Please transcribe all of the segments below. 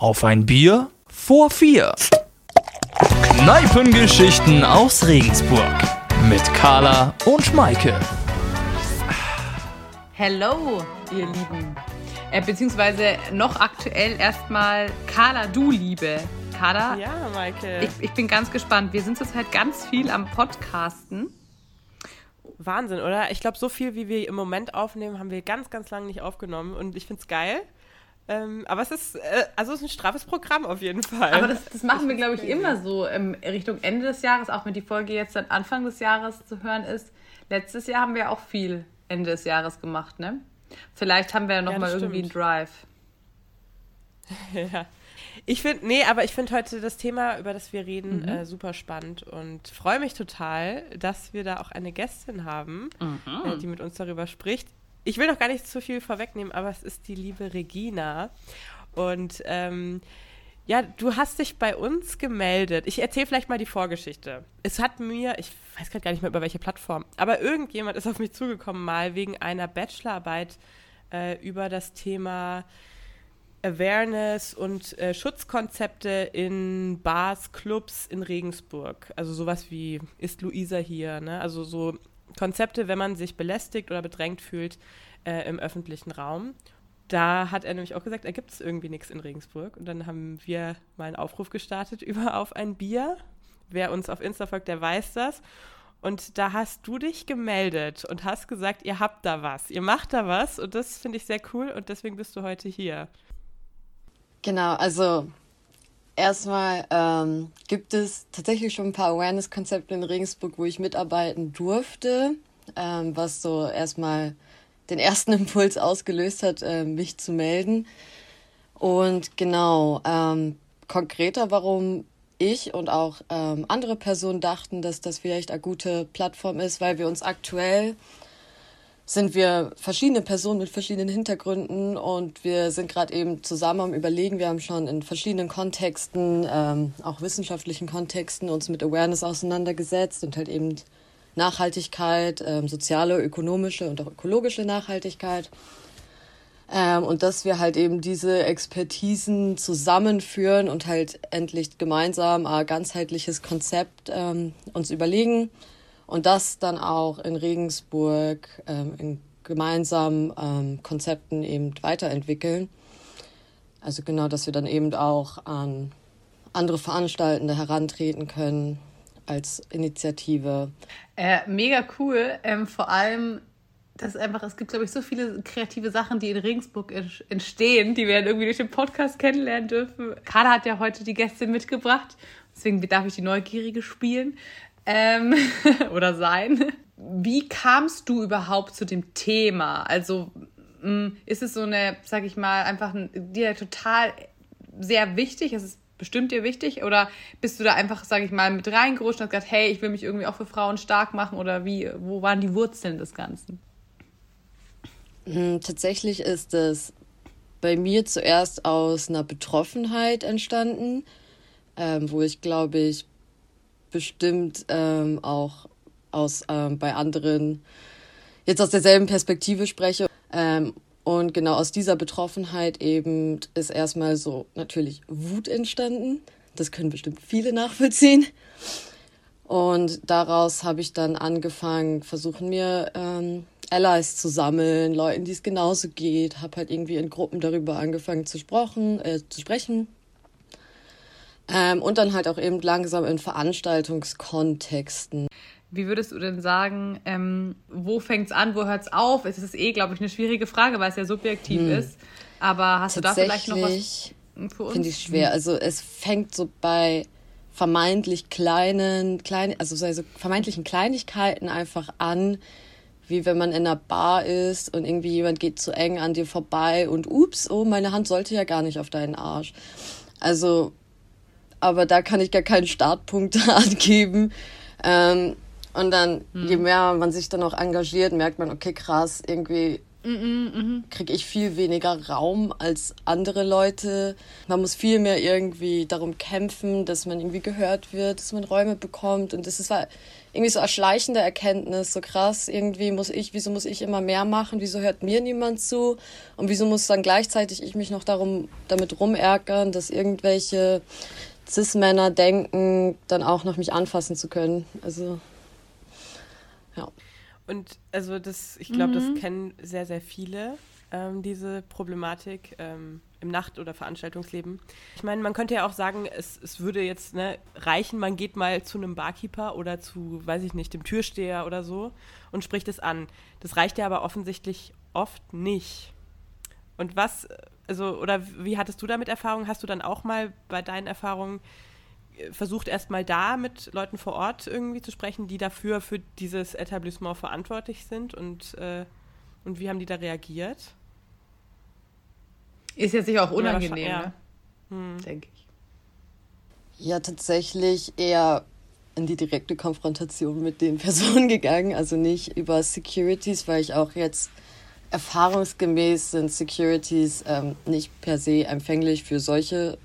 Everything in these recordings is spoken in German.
Auf ein Bier vor vier. Kneipengeschichten aus Regensburg. Mit Carla und Maike. Hello, ihr Lieben. Äh, beziehungsweise noch aktuell erstmal Carla, du Liebe. Carla? Ja, Maike. Ich, ich bin ganz gespannt. Wir sind zurzeit ganz viel am Podcasten. Wahnsinn, oder? Ich glaube, so viel, wie wir im Moment aufnehmen, haben wir ganz, ganz lange nicht aufgenommen. Und ich finde es geil. Ähm, aber es ist, äh, also es ist ein straffes Programm auf jeden Fall. Aber das, das machen wir, glaube ich, immer so in Richtung Ende des Jahres, auch wenn die Folge jetzt dann Anfang des Jahres zu hören ist. Letztes Jahr haben wir auch viel Ende des Jahres gemacht, ne? Vielleicht haben wir ja nochmal ja, irgendwie einen Drive. ja. Ich finde, nee, aber ich finde heute das Thema, über das wir reden, mhm. äh, super spannend und freue mich total, dass wir da auch eine Gästin haben, mhm. äh, die mit uns darüber spricht. Ich will noch gar nicht zu viel vorwegnehmen, aber es ist die liebe Regina. Und ähm, ja, du hast dich bei uns gemeldet. Ich erzähle vielleicht mal die Vorgeschichte. Es hat mir, ich weiß gerade gar nicht mehr über welche Plattform, aber irgendjemand ist auf mich zugekommen mal wegen einer Bachelorarbeit äh, über das Thema Awareness und äh, Schutzkonzepte in Bars, Clubs in Regensburg. Also sowas wie ist Luisa hier, ne? Also so Konzepte, wenn man sich belästigt oder bedrängt fühlt äh, im öffentlichen Raum. Da hat er nämlich auch gesagt, da gibt es irgendwie nichts in Regensburg. Und dann haben wir mal einen Aufruf gestartet über auf ein Bier. Wer uns auf Insta folgt, der weiß das. Und da hast du dich gemeldet und hast gesagt, ihr habt da was, ihr macht da was. Und das finde ich sehr cool und deswegen bist du heute hier. Genau, also erstmal ähm, gibt es tatsächlich schon ein paar Awareness-Konzepte in Regensburg, wo ich mitarbeiten durfte, ähm, was so erstmal den ersten Impuls ausgelöst hat, äh, mich zu melden. Und genau, ähm, konkreter, warum ich und auch ähm, andere Personen dachten, dass das vielleicht eine gute Plattform ist, weil wir uns aktuell sind wir verschiedene Personen mit verschiedenen Hintergründen und wir sind gerade eben zusammen am Überlegen. Wir haben schon in verschiedenen Kontexten, ähm, auch wissenschaftlichen Kontexten, uns mit Awareness auseinandergesetzt und halt eben Nachhaltigkeit, ähm, soziale, ökonomische und auch ökologische Nachhaltigkeit. Ähm, und dass wir halt eben diese Expertisen zusammenführen und halt endlich gemeinsam ein ganzheitliches Konzept ähm, uns überlegen und das dann auch in Regensburg ähm, in gemeinsamen ähm, Konzepten eben weiterentwickeln. Also genau, dass wir dann eben auch an andere Veranstaltende herantreten können als Initiative. Äh, mega cool. Ähm, vor allem, dass einfach, es gibt, glaube ich, so viele kreative Sachen, die in Regensburg entstehen, die wir dann irgendwie durch den Podcast kennenlernen dürfen. Kader hat ja heute die Gäste mitgebracht, deswegen darf ich die Neugierige spielen ähm, oder sein. Wie kamst du überhaupt zu dem Thema? Also mm, ist es so eine, sag ich mal, einfach dir total sehr wichtig? Ist es bestimmt dir wichtig? Oder bist du da einfach, sag ich mal, mit reingerutscht und hast gesagt, hey, ich will mich irgendwie auch für Frauen stark machen? Oder wie, wo waren die Wurzeln des Ganzen? Hm, tatsächlich ist es bei mir zuerst aus einer Betroffenheit entstanden, ähm, wo ich, glaube ich, bestimmt ähm, auch aus ähm, bei anderen jetzt aus derselben Perspektive spreche. Ähm, und genau aus dieser Betroffenheit eben ist erstmal so natürlich Wut entstanden. Das können bestimmt viele nachvollziehen. Und daraus habe ich dann angefangen, versuchen mir ähm, Allies zu sammeln, Leuten, die es genauso geht. Habe halt irgendwie in Gruppen darüber angefangen zu, sprechen, äh, zu sprechen ähm, und dann halt auch eben langsam in Veranstaltungskontexten. Wie würdest du denn sagen, ähm, wo fängt's an, wo hört's auf? Es ist eh, glaube ich, eine schwierige Frage, weil es ja subjektiv hm. ist. Aber hast du da vielleicht noch was für uns? Finde ich schwer. Also es fängt so bei vermeintlich kleinen, klein, also so vermeintlichen Kleinigkeiten einfach an, wie wenn man in einer Bar ist und irgendwie jemand geht zu eng an dir vorbei und ups, oh, meine Hand sollte ja gar nicht auf deinen Arsch. Also aber da kann ich gar keinen Startpunkt angeben. Ähm, und dann, mhm. je mehr man sich dann auch engagiert, merkt man, okay, krass, irgendwie kriege ich viel weniger Raum als andere Leute. Man muss viel mehr irgendwie darum kämpfen, dass man irgendwie gehört wird, dass man Räume bekommt. Und das ist irgendwie so erschleichende Erkenntnis, so krass. Irgendwie muss ich, wieso muss ich immer mehr machen? Wieso hört mir niemand zu? Und wieso muss dann gleichzeitig ich mich noch darum, damit rumärgern, dass irgendwelche Cis-Männer denken, dann auch noch mich anfassen zu können? Also, ja. Und also das, ich glaube, mhm. das kennen sehr, sehr viele, ähm, diese Problematik ähm, im Nacht- oder Veranstaltungsleben. Ich meine, man könnte ja auch sagen, es, es würde jetzt ne, reichen, man geht mal zu einem Barkeeper oder zu, weiß ich nicht, dem Türsteher oder so und spricht es an. Das reicht ja aber offensichtlich oft nicht. Und was, also, oder wie hattest du damit Erfahrung? Hast du dann auch mal bei deinen Erfahrungen versucht erstmal da mit Leuten vor Ort irgendwie zu sprechen, die dafür für dieses Etablissement verantwortlich sind und, äh, und wie haben die da reagiert? Ist jetzt sicher auch unangenehm, ja, ne? Hm. denke ich. Ja, tatsächlich eher in die direkte Konfrontation mit den Personen gegangen, also nicht über Securities, weil ich auch jetzt erfahrungsgemäß sind Securities ähm, nicht per se empfänglich für solche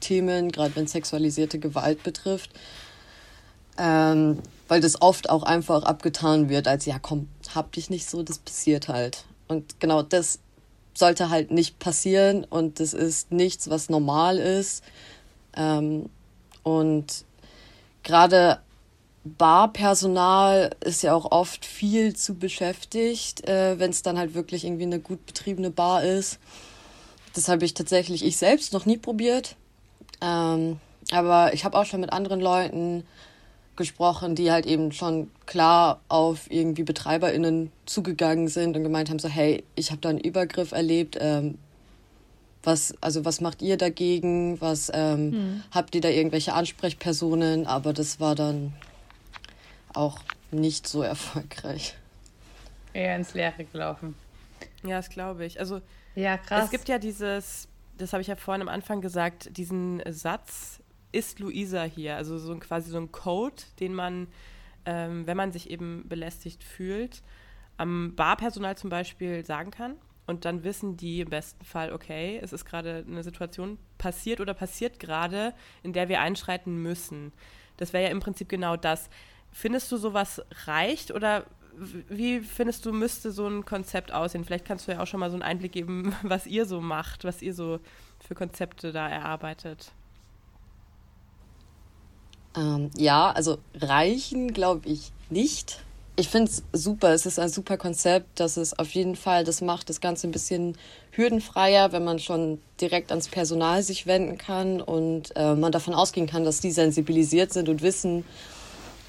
Themen, gerade wenn sexualisierte Gewalt betrifft. Ähm, weil das oft auch einfach abgetan wird, als ja, komm, hab dich nicht so, das passiert halt. Und genau das sollte halt nicht passieren und das ist nichts, was normal ist. Ähm, und gerade Barpersonal ist ja auch oft viel zu beschäftigt, äh, wenn es dann halt wirklich irgendwie eine gut betriebene Bar ist. Das habe ich tatsächlich ich selbst noch nie probiert. Ähm, aber ich habe auch schon mit anderen Leuten gesprochen, die halt eben schon klar auf irgendwie BetreiberInnen zugegangen sind und gemeint haben, so, hey, ich habe da einen Übergriff erlebt, ähm, was, also was macht ihr dagegen? Was ähm, hm. habt ihr da irgendwelche Ansprechpersonen? Aber das war dann auch nicht so erfolgreich. Eher ins Leere gelaufen. Ja, das glaube ich. Also ja, krass. Es gibt ja dieses das habe ich ja vorhin am Anfang gesagt, diesen Satz, ist Luisa hier? Also so ein, quasi so ein Code, den man, ähm, wenn man sich eben belästigt fühlt, am Barpersonal zum Beispiel sagen kann. Und dann wissen die im besten Fall, okay, es ist gerade eine Situation passiert oder passiert gerade, in der wir einschreiten müssen. Das wäre ja im Prinzip genau das. Findest du, sowas reicht oder wie findest du, müsste so ein Konzept aussehen? Vielleicht kannst du ja auch schon mal so einen Einblick geben, was ihr so macht, was ihr so für Konzepte da erarbeitet. Ähm, ja, also reichen glaube ich nicht. Ich finde es super, es ist ein super Konzept, dass es auf jeden Fall, das macht das Ganze ein bisschen hürdenfreier, wenn man schon direkt ans Personal sich wenden kann und äh, man davon ausgehen kann, dass die sensibilisiert sind und wissen,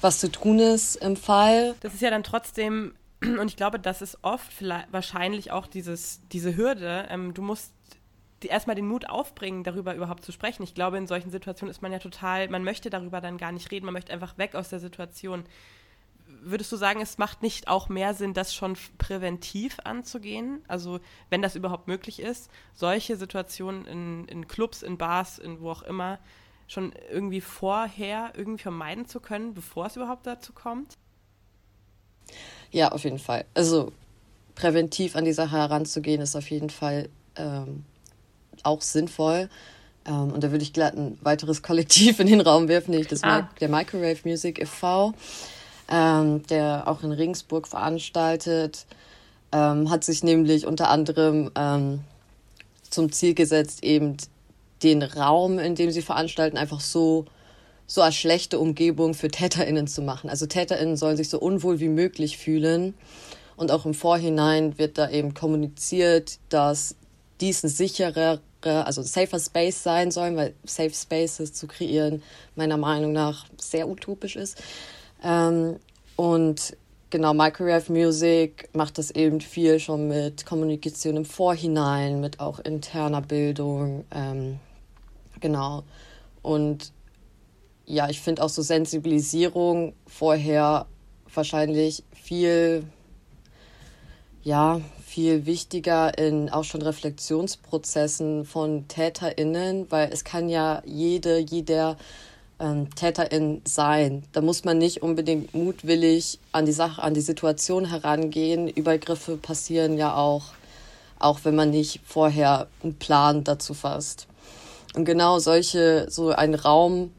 was zu tun ist im Fall. Das ist ja dann trotzdem, und ich glaube, das ist oft wahrscheinlich auch dieses, diese Hürde. Ähm, du musst erstmal den Mut aufbringen, darüber überhaupt zu sprechen. Ich glaube, in solchen Situationen ist man ja total, man möchte darüber dann gar nicht reden, man möchte einfach weg aus der Situation. Würdest du sagen, es macht nicht auch mehr Sinn, das schon präventiv anzugehen? Also, wenn das überhaupt möglich ist, solche Situationen in, in Clubs, in Bars, in wo auch immer, schon irgendwie vorher irgendwie vermeiden zu können, bevor es überhaupt dazu kommt? Ja, auf jeden Fall. Also präventiv an die Sache heranzugehen, ist auf jeden Fall ähm, auch sinnvoll. Ähm, und da würde ich glatt ein weiteres Kollektiv in den Raum werfen, nämlich das ah. der Microwave Music e.V., ähm, der auch in Regensburg veranstaltet, ähm, hat sich nämlich unter anderem ähm, zum Ziel gesetzt, eben den Raum, in dem sie veranstalten, einfach so, so als schlechte Umgebung für TäterInnen zu machen. Also TäterInnen sollen sich so unwohl wie möglich fühlen. Und auch im Vorhinein wird da eben kommuniziert, dass dies ein sicherer, also ein safer Space sein soll, weil Safe Spaces zu kreieren meiner Meinung nach sehr utopisch ist. Ähm, und genau, Microwave Music macht das eben viel schon mit Kommunikation im Vorhinein, mit auch interner Bildung. Ähm, Genau. Und ja, ich finde auch so Sensibilisierung vorher wahrscheinlich viel, ja, viel wichtiger in auch schon Reflexionsprozessen von TäterInnen, weil es kann ja jede, jeder ähm, Täterin sein. Da muss man nicht unbedingt mutwillig an die Sache, an die Situation herangehen. Übergriffe passieren ja auch, auch wenn man nicht vorher einen Plan dazu fasst. Und genau solche, so ein Raum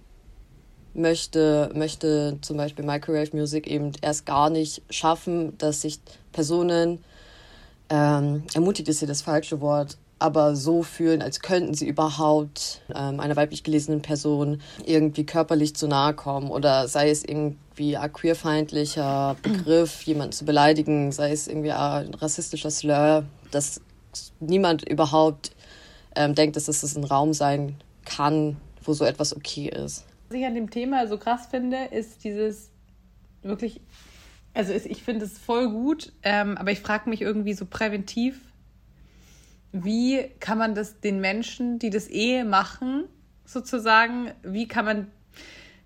möchte, möchte zum Beispiel Microwave Music eben erst gar nicht schaffen, dass sich Personen, ähm, ermutigt ist hier das falsche Wort, aber so fühlen, als könnten sie überhaupt ähm, einer weiblich gelesenen Person irgendwie körperlich zu nahe kommen oder sei es irgendwie ein queerfeindlicher Begriff, jemanden zu beleidigen, sei es irgendwie ein rassistischer Slur, dass niemand überhaupt ähm, denkt, dass es ein Raum sein kann, wo so etwas okay ist. Was ich an dem Thema so krass finde, ist dieses wirklich, also ich finde es voll gut, ähm, aber ich frage mich irgendwie so präventiv, wie kann man das den Menschen, die das eh machen, sozusagen, wie kann man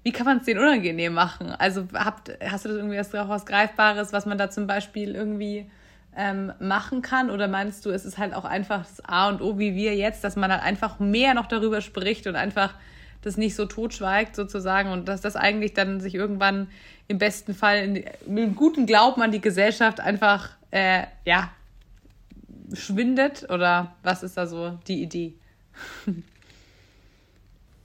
wie kann man es denen unangenehm machen? Also habt, hast du das irgendwie auch was Greifbares, was man da zum Beispiel irgendwie ähm, machen kann? Oder meinst du, es ist halt auch einfach das A und O wie wir jetzt, dass man halt einfach mehr noch darüber spricht und einfach das nicht so totschweigt sozusagen und dass das eigentlich dann sich irgendwann im besten Fall in, mit einem guten Glauben an die Gesellschaft einfach äh, ja schwindet oder was ist da so die Idee?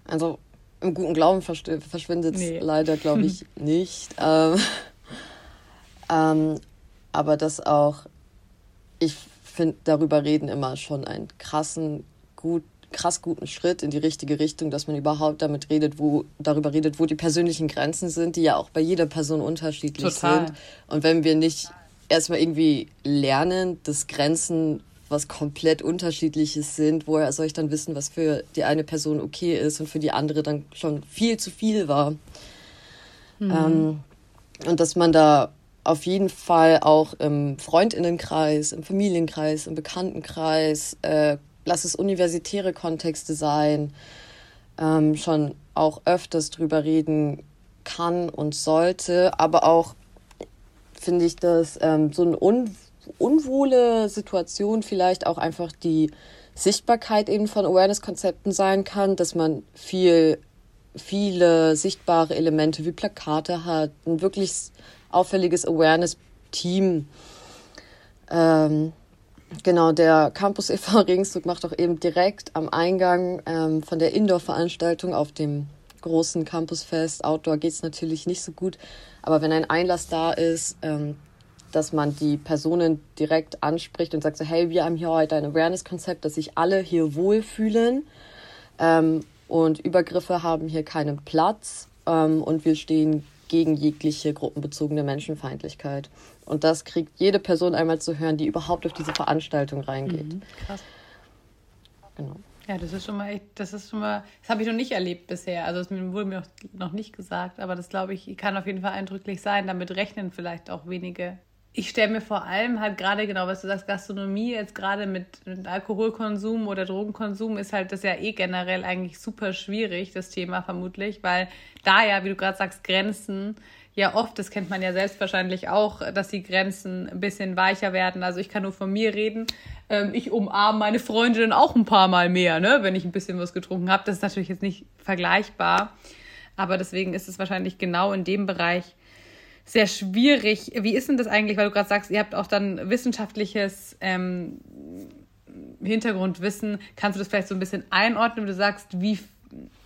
Also im guten Glauben verschwindet es nee. leider, glaube ich, nicht. Ähm, ähm, aber das auch, ich finde, darüber reden immer schon einen krassen, gut, krass guten Schritt in die richtige Richtung, dass man überhaupt damit redet, wo, darüber redet, wo die persönlichen Grenzen sind, die ja auch bei jeder Person unterschiedlich Total. sind. Und wenn wir nicht erstmal irgendwie lernen, dass Grenzen was komplett unterschiedliches sind, woher soll ich dann wissen, was für die eine Person okay ist und für die andere dann schon viel zu viel war. Mhm. Ähm, und dass man da auf jeden Fall auch im Freundinnenkreis, im Familienkreis, im Bekanntenkreis äh, lass es universitäre Kontexte sein, ähm, schon auch öfters drüber reden kann und sollte, aber auch finde ich, dass ähm, so eine un unwohle Situation vielleicht auch einfach die Sichtbarkeit eben von Awareness-Konzepten sein kann, dass man viel, viele sichtbare Elemente wie Plakate hat, ein wirklich auffälliges Awareness-Team. Ähm, Genau, der Campus e.V. Regensburg macht auch eben direkt am Eingang ähm, von der Indoor-Veranstaltung auf dem großen Campusfest. Outdoor geht es natürlich nicht so gut, aber wenn ein Einlass da ist, ähm, dass man die Personen direkt anspricht und sagt so, hey, wir haben hier heute ein Awareness-Konzept, dass sich alle hier wohlfühlen ähm, und Übergriffe haben hier keinen Platz ähm, und wir stehen gegen jegliche gruppenbezogene Menschenfeindlichkeit. Und das kriegt jede Person einmal zu hören, die überhaupt auf diese Veranstaltung reingeht. Mhm, krass. Genau. Ja, das ist schon mal echt, das ist schon mal, das habe ich noch nicht erlebt bisher. Also das wurde mir noch nicht gesagt, aber das glaube ich, kann auf jeden Fall eindrücklich sein. Damit rechnen vielleicht auch wenige ich stelle mir vor allem halt gerade genau, was du sagst, Gastronomie jetzt gerade mit, mit, Alkoholkonsum oder Drogenkonsum ist halt das ja eh generell eigentlich super schwierig, das Thema vermutlich, weil da ja, wie du gerade sagst, Grenzen ja oft, das kennt man ja selbst wahrscheinlich auch, dass die Grenzen ein bisschen weicher werden. Also ich kann nur von mir reden. Ähm, ich umarme meine Freundin auch ein paar Mal mehr, ne, wenn ich ein bisschen was getrunken habe. Das ist natürlich jetzt nicht vergleichbar. Aber deswegen ist es wahrscheinlich genau in dem Bereich sehr schwierig. Wie ist denn das eigentlich, weil du gerade sagst, ihr habt auch dann wissenschaftliches ähm, Hintergrundwissen. Kannst du das vielleicht so ein bisschen einordnen, wenn du sagst, wie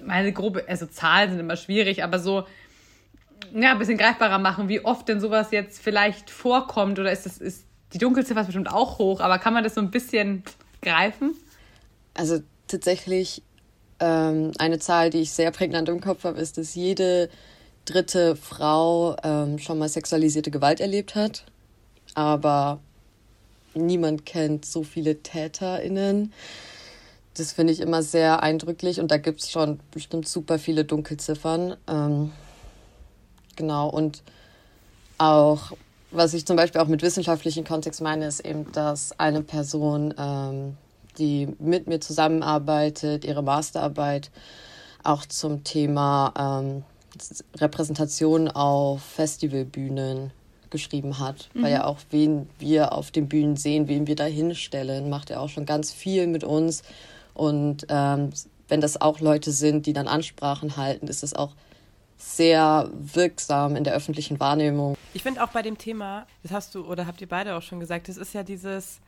meine grobe, also Zahlen sind immer schwierig, aber so ja, ein bisschen greifbarer machen, wie oft denn sowas jetzt vielleicht vorkommt oder ist das ist die Dunkelziffer bestimmt auch hoch, aber kann man das so ein bisschen greifen? Also tatsächlich ähm, eine Zahl, die ich sehr prägnant im Kopf habe, ist, dass jede dritte Frau ähm, schon mal sexualisierte Gewalt erlebt hat. Aber niemand kennt so viele TäterInnen. Das finde ich immer sehr eindrücklich und da gibt es schon bestimmt super viele Dunkelziffern. Ähm, genau, und auch, was ich zum Beispiel auch mit wissenschaftlichen Kontext meine, ist eben, dass eine Person, ähm, die mit mir zusammenarbeitet, ihre Masterarbeit auch zum Thema ähm, Repräsentation auf Festivalbühnen geschrieben hat, mhm. weil ja auch wen wir auf den Bühnen sehen, wen wir da hinstellen, macht er auch schon ganz viel mit uns. Und ähm, wenn das auch Leute sind, die dann Ansprachen halten, ist das auch sehr wirksam in der öffentlichen Wahrnehmung. Ich finde auch bei dem Thema, das hast du oder habt ihr beide auch schon gesagt, es ist ja dieses,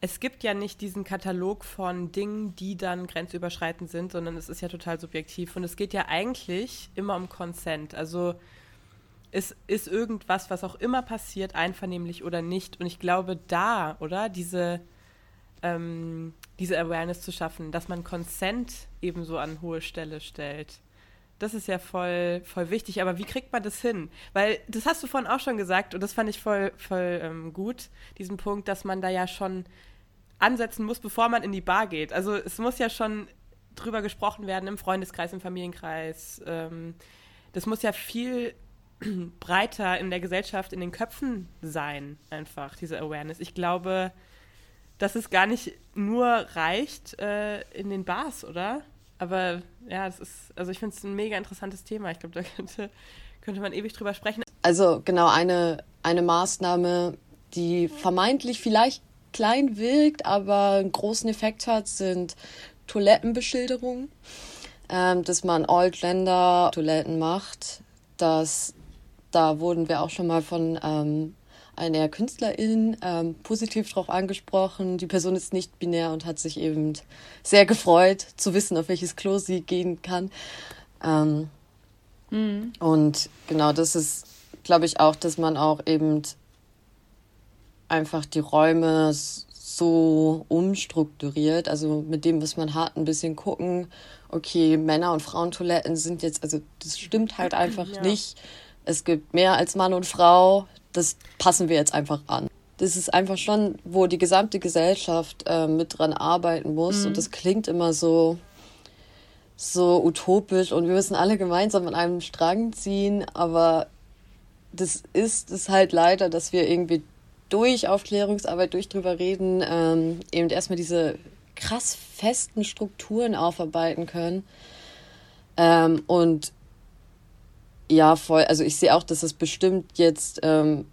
es gibt ja nicht diesen Katalog von Dingen, die dann grenzüberschreitend sind, sondern es ist ja total subjektiv. Und es geht ja eigentlich immer um Consent. Also es ist irgendwas, was auch immer passiert, einvernehmlich oder nicht. Und ich glaube, da, oder, diese, ähm, diese Awareness zu schaffen, dass man Consent ebenso an hohe Stelle stellt. Das ist ja voll, voll wichtig. Aber wie kriegt man das hin? Weil das hast du vorhin auch schon gesagt und das fand ich voll, voll ähm, gut, diesen Punkt, dass man da ja schon ansetzen muss, bevor man in die Bar geht. Also es muss ja schon drüber gesprochen werden im Freundeskreis, im Familienkreis. Ähm, das muss ja viel breiter in der Gesellschaft, in den Köpfen sein, einfach, diese Awareness. Ich glaube, dass es gar nicht nur reicht äh, in den Bars, oder? Aber ja, das ist, also ich finde es ein mega interessantes Thema. Ich glaube, da könnte, könnte man ewig drüber sprechen. Also genau, eine, eine Maßnahme, die vermeintlich vielleicht klein wirkt, aber einen großen Effekt hat, sind Toilettenbeschilderungen. Ähm, dass man All-Gender-Toiletten macht, dass da wurden wir auch schon mal von ähm, einer Künstlerin ähm, positiv darauf angesprochen. Die Person ist nicht binär und hat sich eben sehr gefreut zu wissen, auf welches Klo sie gehen kann. Ähm, mhm. Und genau das ist, glaube ich, auch, dass man auch eben einfach die Räume so umstrukturiert, also mit dem, was man hat, ein bisschen gucken, okay, Männer- und Frauentoiletten sind jetzt, also das stimmt halt einfach ja. nicht es gibt mehr als Mann und Frau, das passen wir jetzt einfach an. Das ist einfach schon, wo die gesamte Gesellschaft äh, mit dran arbeiten muss. Mhm. Und das klingt immer so, so utopisch und wir müssen alle gemeinsam an einem Strang ziehen. Aber das ist es halt leider, dass wir irgendwie durch Aufklärungsarbeit, durch drüber reden, ähm, eben erstmal diese krass festen Strukturen aufarbeiten können. Ähm, und ja, voll. Also ich sehe auch, dass es bestimmt jetzt ähm,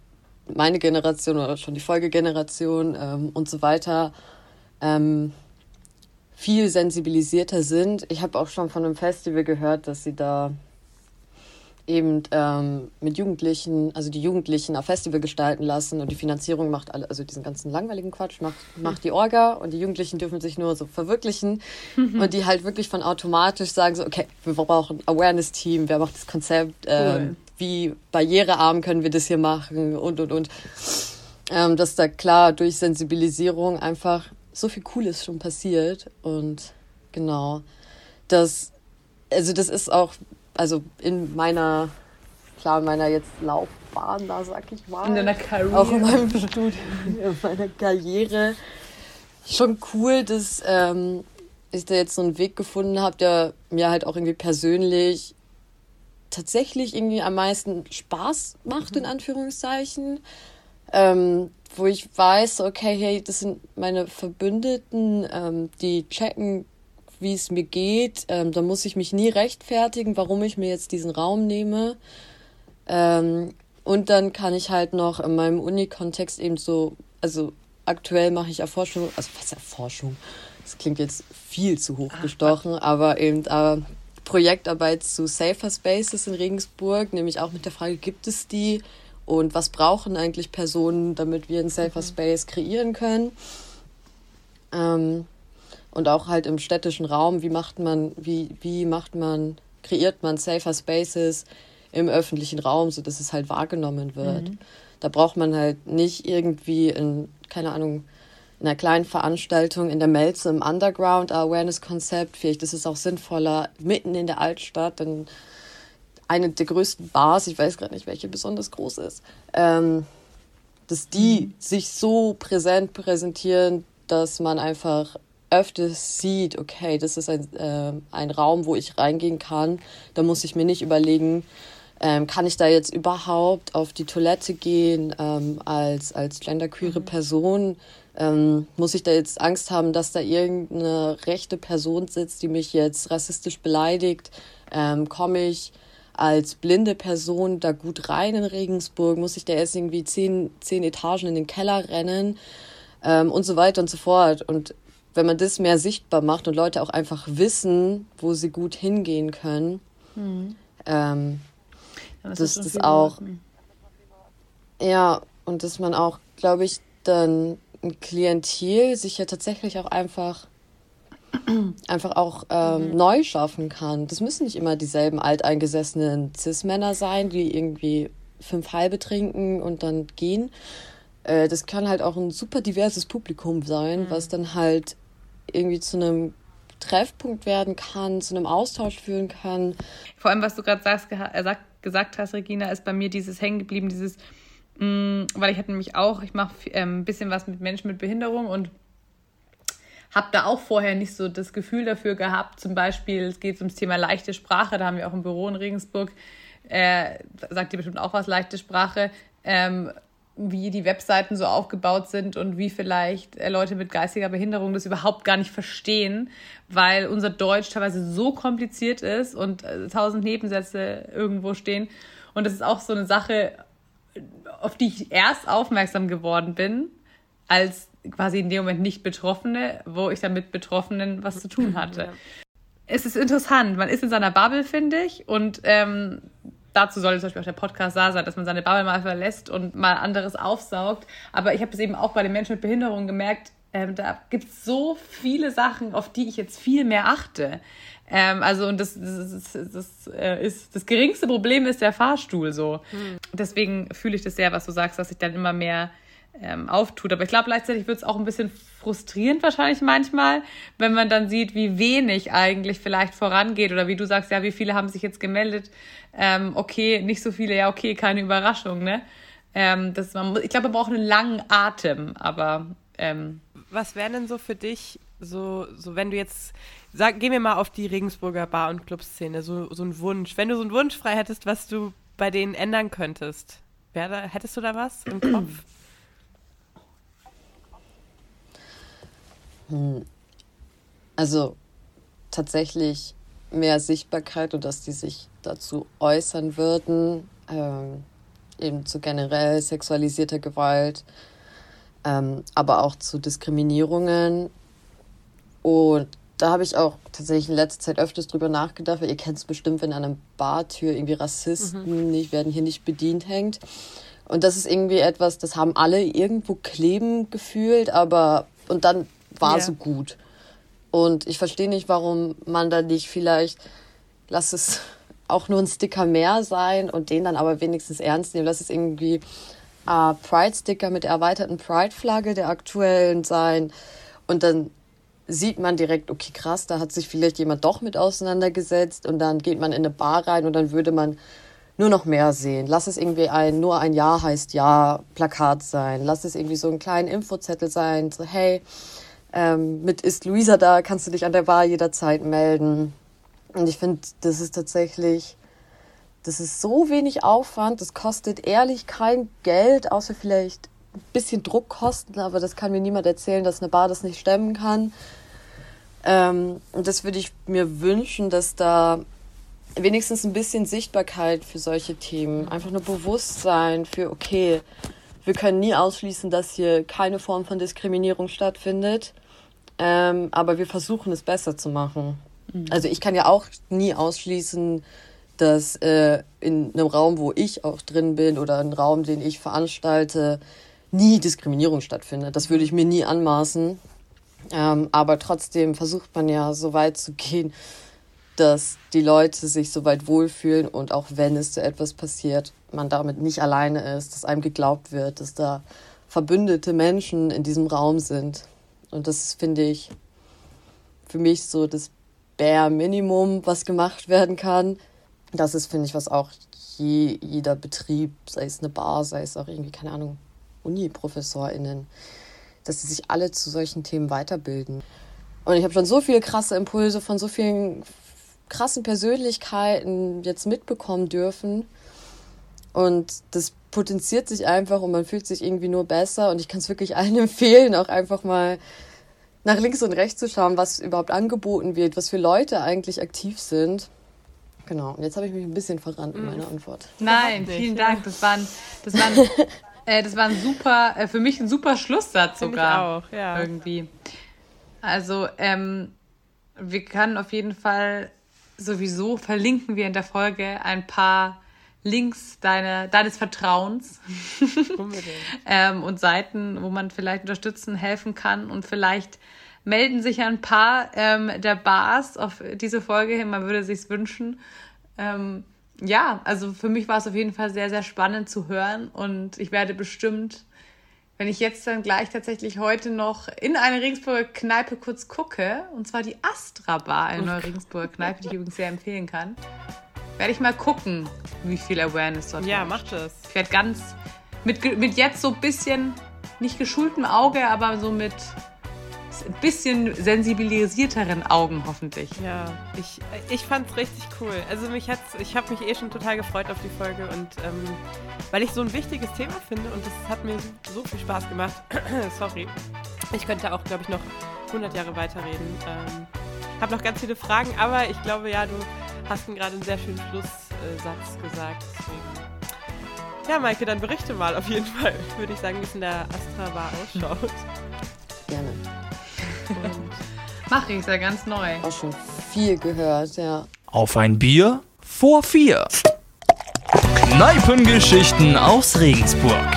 meine Generation oder schon die Folgegeneration ähm, und so weiter ähm, viel sensibilisierter sind. Ich habe auch schon von einem Festival gehört, dass sie da eben ähm, mit Jugendlichen, also die Jugendlichen auf Festival gestalten lassen und die Finanzierung macht alle, also diesen ganzen langweiligen Quatsch macht, macht die Orga und die Jugendlichen dürfen sich nur so verwirklichen mhm. und die halt wirklich von automatisch sagen so, okay, wir brauchen Awareness-Team, wer macht das Konzept, ähm, cool. wie barrierearm können wir das hier machen und und und. Ähm, dass da klar durch Sensibilisierung einfach so viel Cooles schon passiert und genau, das, also das ist auch also in meiner, klar, in meiner jetzt Laufbahn, da sag ich mal. In deiner Karriere. Auch in meinem Studium, in meiner Karriere. Schon cool, dass ähm, ich da jetzt so einen Weg gefunden habe, der mir halt auch irgendwie persönlich tatsächlich irgendwie am meisten Spaß macht, mhm. in Anführungszeichen. Ähm, wo ich weiß, okay, hey, das sind meine Verbündeten, ähm, die checken wie es mir geht. Ähm, da muss ich mich nie rechtfertigen, warum ich mir jetzt diesen Raum nehme. Ähm, und dann kann ich halt noch in meinem Uni-Kontext eben so, also aktuell mache ich Erforschung, also was Erforschung? Das klingt jetzt viel zu hochgestochen, aber eben äh, Projektarbeit zu Safer Spaces in Regensburg, nämlich auch mit der Frage, gibt es die und was brauchen eigentlich Personen, damit wir einen Safer mhm. Space kreieren können. Ähm, und auch halt im städtischen Raum, wie macht man, wie, wie macht man, kreiert man safer Spaces im öffentlichen Raum, so dass es halt wahrgenommen wird. Mhm. Da braucht man halt nicht irgendwie in, keine Ahnung, in einer kleinen Veranstaltung in der Melze im Underground Awareness-Konzept. Vielleicht ist es auch sinnvoller, mitten in der Altstadt, denn eine der größten Bars, ich weiß gerade nicht, welche besonders groß ist, ähm, dass die mhm. sich so präsent präsentieren, dass man einfach öfters sieht, okay, das ist ein, äh, ein Raum, wo ich reingehen kann, da muss ich mir nicht überlegen, ähm, kann ich da jetzt überhaupt auf die Toilette gehen ähm, als, als genderqueere mhm. Person? Ähm, muss ich da jetzt Angst haben, dass da irgendeine rechte Person sitzt, die mich jetzt rassistisch beleidigt? Ähm, Komme ich als blinde Person da gut rein in Regensburg? Muss ich da erst irgendwie zehn, zehn Etagen in den Keller rennen? Ähm, und so weiter und so fort. Und wenn man das mehr sichtbar macht und Leute auch einfach wissen, wo sie gut hingehen können, mhm. ähm, dass das auch. Ja, und dass man auch, glaube ich, dann ein Klientel sich ja tatsächlich auch einfach einfach auch ähm, mhm. neu schaffen kann. Das müssen nicht immer dieselben alteingesessenen Cis-Männer sein, die irgendwie fünf halbe trinken und dann gehen. Äh, das kann halt auch ein super diverses Publikum sein, mhm. was dann halt irgendwie zu einem Treffpunkt werden kann, zu einem Austausch führen kann. Vor allem, was du gerade äh, gesagt hast, Regina, ist bei mir dieses hängen geblieben, dieses, mh, mm, weil ich hatte nämlich auch, ich mache ähm, ein bisschen was mit Menschen mit Behinderung und habe da auch vorher nicht so das Gefühl dafür gehabt. Zum Beispiel, es geht ums Thema leichte Sprache, da haben wir auch ein Büro in Regensburg, äh, sagt ihr bestimmt auch was, leichte Sprache, ähm, wie die Webseiten so aufgebaut sind und wie vielleicht äh, Leute mit geistiger Behinderung das überhaupt gar nicht verstehen, weil unser Deutsch teilweise so kompliziert ist und äh, tausend Nebensätze irgendwo stehen. Und das ist auch so eine Sache, auf die ich erst aufmerksam geworden bin, als quasi in dem Moment nicht Betroffene, wo ich dann mit Betroffenen was zu tun hatte. Ja. Es ist interessant, man ist in seiner Bubble, finde ich, und ähm, dazu sollte zum Beispiel auch der Podcast da sein, dass man seine Bubble mal verlässt und mal anderes aufsaugt. Aber ich habe es eben auch bei den Menschen mit Behinderung gemerkt, ähm, da gibt es so viele Sachen, auf die ich jetzt viel mehr achte. Ähm, also, und das, das, das, das, äh, ist das geringste Problem ist der Fahrstuhl so. Hm. Deswegen fühle ich das sehr, was du sagst, dass ich dann immer mehr ähm, auftut. Aber ich glaube, gleichzeitig wird es auch ein bisschen frustrierend wahrscheinlich manchmal, wenn man dann sieht, wie wenig eigentlich vielleicht vorangeht oder wie du sagst, ja, wie viele haben sich jetzt gemeldet. Ähm, okay, nicht so viele, ja, okay, keine Überraschung, ne? Ähm, das, man, ich glaube, man braucht einen langen Atem, aber. Ähm, Was wäre denn so für dich, so, so wenn du jetzt, sag, gehen wir mal auf die Regensburger Bar- und Clubszene, so, so ein Wunsch. Wenn du so einen Wunsch frei hättest, was du bei denen ändern könntest, da, hättest du da was im Kopf? Also tatsächlich mehr Sichtbarkeit und dass die sich dazu äußern würden, ähm, eben zu generell sexualisierter Gewalt, ähm, aber auch zu Diskriminierungen. Und da habe ich auch tatsächlich in letzter Zeit öfters drüber nachgedacht, weil ihr kennt es bestimmt, wenn an einer Bartür irgendwie Rassisten mhm. nicht, werden hier nicht bedient hängt. Und das ist irgendwie etwas, das haben alle irgendwo kleben gefühlt, aber und dann war ja. so gut. Und ich verstehe nicht, warum man da nicht vielleicht, lass es auch nur ein Sticker mehr sein und den dann aber wenigstens ernst nehmen. Lass es irgendwie äh, Pride-Sticker mit der erweiterten Pride-Flagge der aktuellen sein. Und dann sieht man direkt, okay, krass, da hat sich vielleicht jemand doch mit auseinandergesetzt und dann geht man in eine Bar rein und dann würde man nur noch mehr sehen. Lass es irgendwie ein nur ein Ja heißt Ja Plakat sein. Lass es irgendwie so ein kleinen Infozettel sein, so hey, ähm, mit Ist Luisa da, kannst du dich an der Bar jederzeit melden. Und ich finde, das ist tatsächlich, das ist so wenig Aufwand, das kostet ehrlich kein Geld, außer vielleicht ein bisschen Druckkosten, aber das kann mir niemand erzählen, dass eine Bar das nicht stemmen kann. Ähm, und das würde ich mir wünschen, dass da wenigstens ein bisschen Sichtbarkeit für solche Themen, einfach nur Bewusstsein für, okay, wir können nie ausschließen, dass hier keine Form von Diskriminierung stattfindet. Ähm, aber wir versuchen es besser zu machen. Mhm. Also ich kann ja auch nie ausschließen, dass äh, in einem Raum, wo ich auch drin bin oder einem Raum, den ich veranstalte, nie Diskriminierung stattfindet. Das würde ich mir nie anmaßen. Ähm, aber trotzdem versucht man ja so weit zu gehen, dass die Leute sich so weit wohlfühlen und auch wenn es zu etwas passiert, man damit nicht alleine ist, dass einem geglaubt wird, dass da verbündete Menschen in diesem Raum sind. Und das finde ich für mich so das Bare Minimum, was gemacht werden kann. Das ist, finde ich, was auch je, jeder Betrieb, sei es eine Bar, sei es auch irgendwie, keine Ahnung, Uni-ProfessorInnen, dass sie sich alle zu solchen Themen weiterbilden. Und ich habe schon so viele krasse Impulse von so vielen krassen Persönlichkeiten jetzt mitbekommen dürfen. Und das potenziert sich einfach und man fühlt sich irgendwie nur besser. Und ich kann es wirklich allen empfehlen, auch einfach mal nach links und rechts zu schauen, was überhaupt angeboten wird, was für Leute eigentlich aktiv sind. Genau, und jetzt habe ich mich ein bisschen verrannt in mhm. meiner Antwort. Nein, vielen Dank. Das war ein, das war ein, äh, das war ein super, äh, für mich ein super Schlusssatz sogar. Ich auch, ja. Irgendwie. Also, ähm, wir können auf jeden Fall sowieso verlinken wir in der Folge ein paar Links deine, deines Vertrauens ähm, und Seiten, wo man vielleicht unterstützen, helfen kann. Und vielleicht melden sich ein paar ähm, der Bars auf diese Folge hin. Man würde sich wünschen. Ähm, ja, also für mich war es auf jeden Fall sehr, sehr spannend zu hören und ich werde bestimmt, wenn ich jetzt dann gleich tatsächlich heute noch in eine Regensburger Kneipe kurz gucke, und zwar die Astra Bar, eine neue Regensburger Kneipe, die ich übrigens sehr empfehlen kann, werde ich mal gucken, wie viel Awareness dort Ja, mach das. Ich werde ganz mit, mit jetzt so ein bisschen, nicht geschultem Auge, aber so mit ein bisschen sensibilisierteren Augen hoffentlich. Ja, ich, ich fand es richtig cool. Also mich hat's, ich habe mich eh schon total gefreut auf die Folge und ähm, weil ich so ein wichtiges Thema finde und es hat mir so viel Spaß gemacht. Sorry. Ich könnte auch, glaube ich, noch 100 Jahre weiterreden. Ähm, habe noch ganz viele Fragen, aber ich glaube, ja, du hast gerade einen sehr schönen Schlusssatz gesagt. Deswegen. Ja, Maike, dann berichte mal auf jeden Fall, würde ich sagen, wie es in der Astra Bar ausschaut. Gerne. Mache ich, ist ja ganz neu. Auch schon viel gehört, ja. Auf ein Bier vor vier. Kneipengeschichten aus Regensburg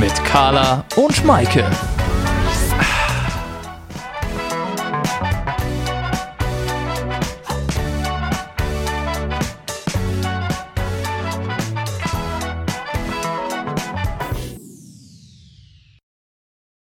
mit Carla und Maike.